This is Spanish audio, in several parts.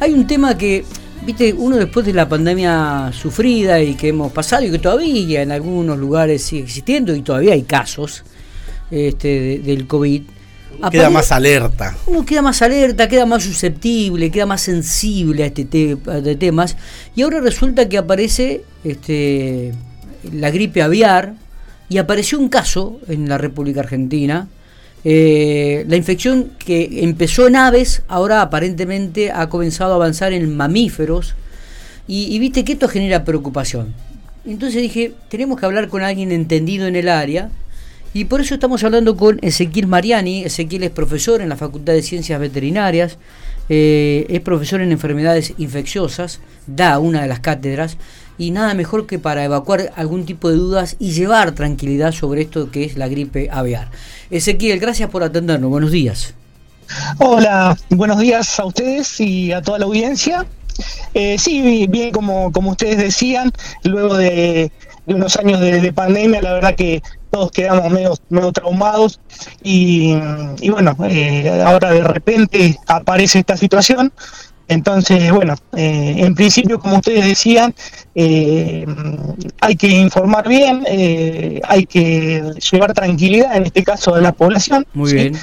hay un tema que, viste, uno después de la pandemia sufrida y que hemos pasado y que todavía en algunos lugares sigue existiendo y todavía hay casos este, del COVID. Queda más alerta. Uno queda más alerta, queda más susceptible, queda más sensible a este de temas. Y ahora resulta que aparece este, la gripe aviar y apareció un caso en la República Argentina eh, la infección que empezó en aves, ahora aparentemente ha comenzado a avanzar en mamíferos. Y, viste que esto genera preocupación. Entonces dije, tenemos que hablar con alguien entendido en el área. Y por eso estamos hablando con Ezequiel Mariani. Ezequiel es profesor en la Facultad de Ciencias Veterinarias. Eh, es profesor en enfermedades infecciosas. Da una de las cátedras y nada mejor que para evacuar algún tipo de dudas y llevar tranquilidad sobre esto que es la gripe aviar. Ezequiel, gracias por atendernos. Buenos días. Hola, buenos días a ustedes y a toda la audiencia. Eh, sí, bien como, como ustedes decían, luego de, unos años de, pandemia, la verdad que todos quedamos medio, medio traumados y, bueno, eh, ahora de repente aparece esta situación entonces, bueno, eh, en principio, como ustedes decían, eh, hay que informar bien, eh, hay que llevar tranquilidad, en este caso, a la población. Muy bien.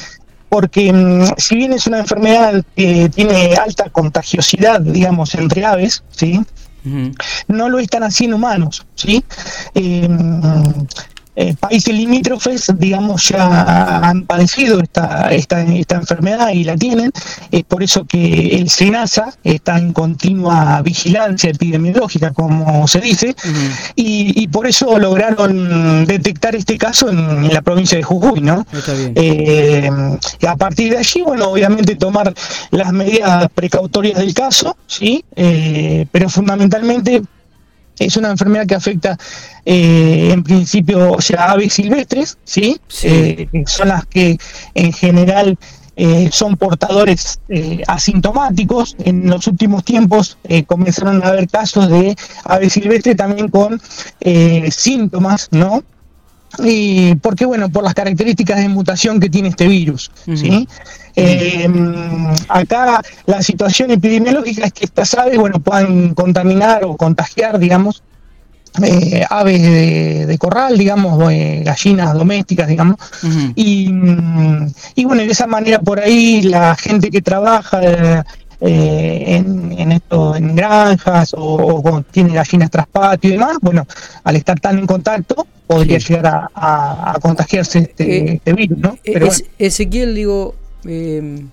Porque mm, si bien es una enfermedad que tiene alta contagiosidad, digamos, entre aves, ¿sí? No lo están haciendo humanos, ¿sí? Eh, países limítrofes, digamos, ya han padecido esta, esta, esta enfermedad y la tienen. Es por eso que el SENASA está en continua vigilancia epidemiológica, como se dice, y, por eso lograron detectar este caso en, la provincia de Jujuy, ¿no? Eh, a partir de allí, bueno, obviamente tomar las medidas precautorias del caso, ¿sí? Eh, pero fundamentalmente es una enfermedad que afecta eh, en principio o sea, aves silvestres, ¿sí? Eh, son las que en general eh, son portadores asintomáticos. En los últimos tiempos comenzaron a haber casos de aves silvestres también con síntomas, ¿no? Y porque bueno por las características de mutación que tiene este virus ¿sí? Eh, acá la situación epidemiológica es que estas aves bueno puedan contaminar o contagiar digamos eh, aves de, corral, digamos, gallinas domésticas, digamos, y, y, bueno, de esa manera por ahí la gente que trabaja eh, en, esto, en granjas o, tiene gallinas tras patio y demás, bueno, al estar tan en contacto podría llegar a, contagiarse este, eh, este, virus, ¿no? Pero Ezequiel, digo, eh,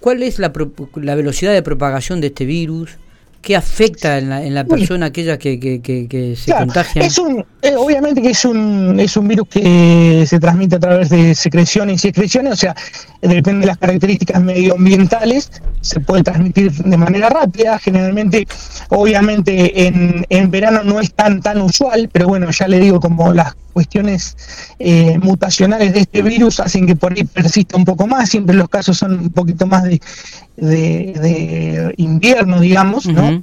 ¿cuál es la, la velocidad de propagación de este virus? ¿Qué afecta en la, en la persona aquella que, que, que, se contagia? Es un, eh, obviamente que es un, es un virus que se transmite a través de secreciones y excreciones, o sea, depende de las características medioambientales, se puede transmitir de manera rápida, generalmente, obviamente en, en verano no es tan, tan usual, pero bueno, ya le digo, como las cuestiones eh, mutacionales de este virus hacen que por ahí persista un poco más, siempre los casos son un poquito más de, de, invierno, digamos, ¿no?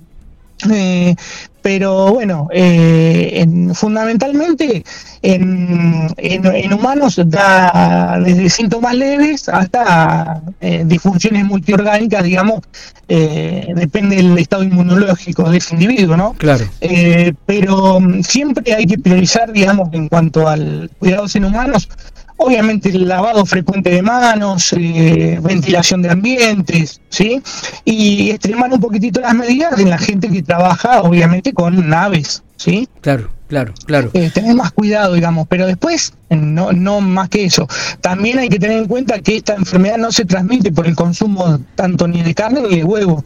Eh, pero bueno, eh, fundamentalmente en, en, humanos da desde síntomas leves hasta eh, disfunciones multiorgánicas, digamos, depende del estado inmunológico de ese individuo, ¿no? Claro. pero mm, siempre hay que priorizar, digamos, en cuanto al cuidados en humanos, obviamente el lavado frecuente de manos, eh, ventilación de ambientes, ¿sí? Y extremar un poquitito las medidas en la gente que trabaja, obviamente, con naves, ¿sí? Claro, claro, claro. Eh, tener más cuidado, digamos, pero después, no, no más que eso. También hay que tener en cuenta que esta enfermedad no se transmite por el consumo tanto ni de carne ni de huevo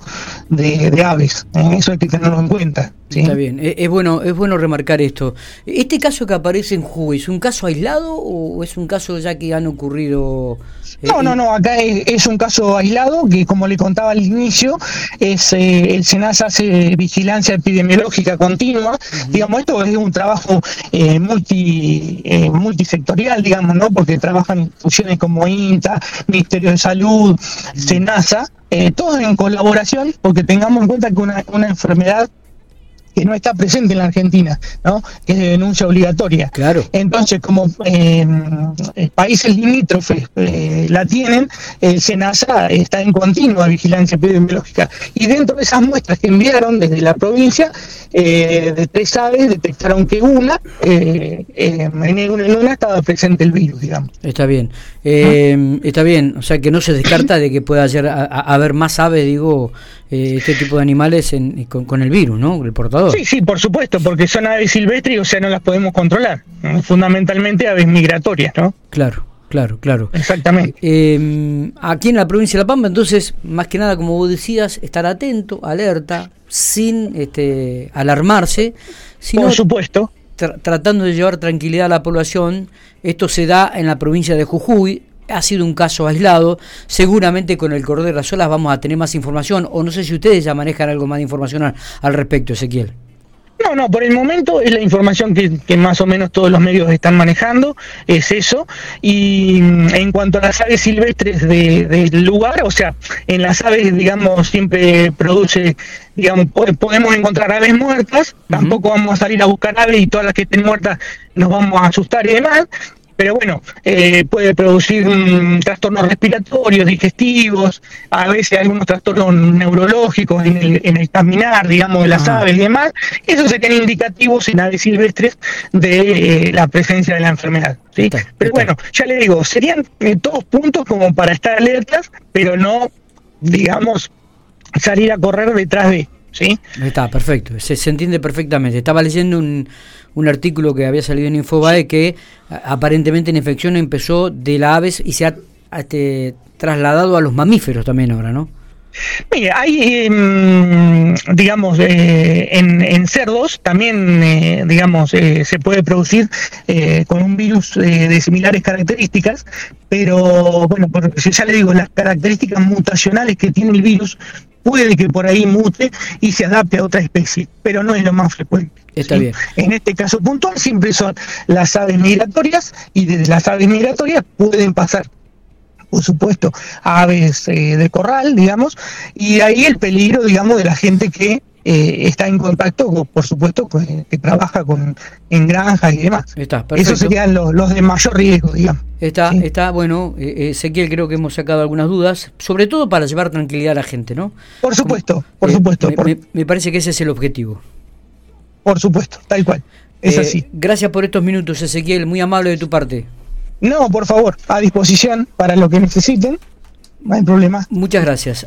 de, aves. ¿eh? Eso hay que tenerlo en cuenta. Está bien, es, bueno, es bueno remarcar esto. ¿Este caso que aparece en Jujuy es un caso aislado o es un caso ya que han ocurrido? Eh, no, no, no, acá es, un caso aislado que como le contaba al inicio, es eh, el SENASA hace vigilancia epidemiológica continua. Digamos, esto es un trabajo eh, multi, multisectorial, digamos, ¿no? Porque trabajan instituciones como INTA, Ministerio de Salud, SENASA, todos en colaboración, porque tengamos en cuenta que una, una enfermedad que no está presente en la Argentina, ¿no? que es de denuncia obligatoria. Claro. Entonces, como eh, países limítrofes eh, la tienen, el SENASA está en continua vigilancia epidemiológica. Y dentro de esas muestras que enviaron desde la provincia, eh, de tres aves, detectaron que una, en una estaba presente el virus, digamos. Está bien. Está bien, o sea que no se descarta de que pueda haber más aves, digo, este tipo de animales con, con el virus, ¿no? El portador. Sí, sí, por supuesto, porque son aves silvestres, o sea, no las podemos controlar. Fundamentalmente aves migratorias, ¿no? Claro. Claro, claro. Exactamente. Em, aquí en la provincia de La Pampa, entonces, más que nada, como vos decías, estar atento, alerta, sin este, alarmarse, sino Por supuesto. tratando de llevar tranquilidad a la población. Esto se da en la provincia de Jujuy, ha sido un caso aislado. Seguramente con el Cordero de las Olas vamos a tener más información, o no sé si ustedes ya manejan algo más de información al, respecto, Ezequiel. No, no, por el momento es la información que, más o menos todos los medios están manejando, es eso. Y mm, en cuanto a las aves silvestres del lugar, o sea, en las aves, digamos, siempre produce, digamos, podemos encontrar aves muertas, tampoco vamos a salir a buscar aves y todas las que estén muertas nos vamos a asustar y demás, pero bueno, eh, puede producir trastornos respiratorios, digestivos, a veces algunos trastornos neurológicos en el, caminar, digamos, de las ah. aves y demás. Eso serían indicativos en aves silvestres de eh, la presencia de la enfermedad. ¿sí? Pero bueno, ya le digo, serían eh, todos puntos como para estar alertas, pero no, digamos, salir a correr detrás de. ¿Sí? Está, perfecto, se, se entiende perfectamente. Estaba leyendo un, un artículo que había salido en Infobae que aparentemente la infección empezó de las aves y se ha este, trasladado a los mamíferos también ahora, ¿no? Mire, hay, em, digamos, eh, en, cerdos también, eh, digamos, eh, se puede producir con un virus de similares características, pero bueno, porque ya le digo, las características mutacionales que tiene el virus puede que por ahí mute y se adapte a otra especie, pero no es lo más frecuente. Está bien. En este caso puntual siempre son las aves migratorias y desde las aves migratorias pueden pasar, por supuesto, aves eh, de corral, digamos, y ahí el peligro, digamos, de la gente que eh, está en contacto, por supuesto, que trabaja con en granjas y demás. Está, Esos serían los, de mayor riesgo, digamos. Está, está bueno, eh, Ezequiel, creo que hemos sacado algunas dudas, sobre todo para llevar tranquilidad a la gente, ¿no? Por supuesto, por supuesto. Me, parece que ese es el objetivo. Por supuesto, tal cual. Es así. Gracias por estos minutos, Ezequiel, muy amable de tu parte. No, por favor, a disposición para lo que necesiten, no hay problema. Muchas gracias.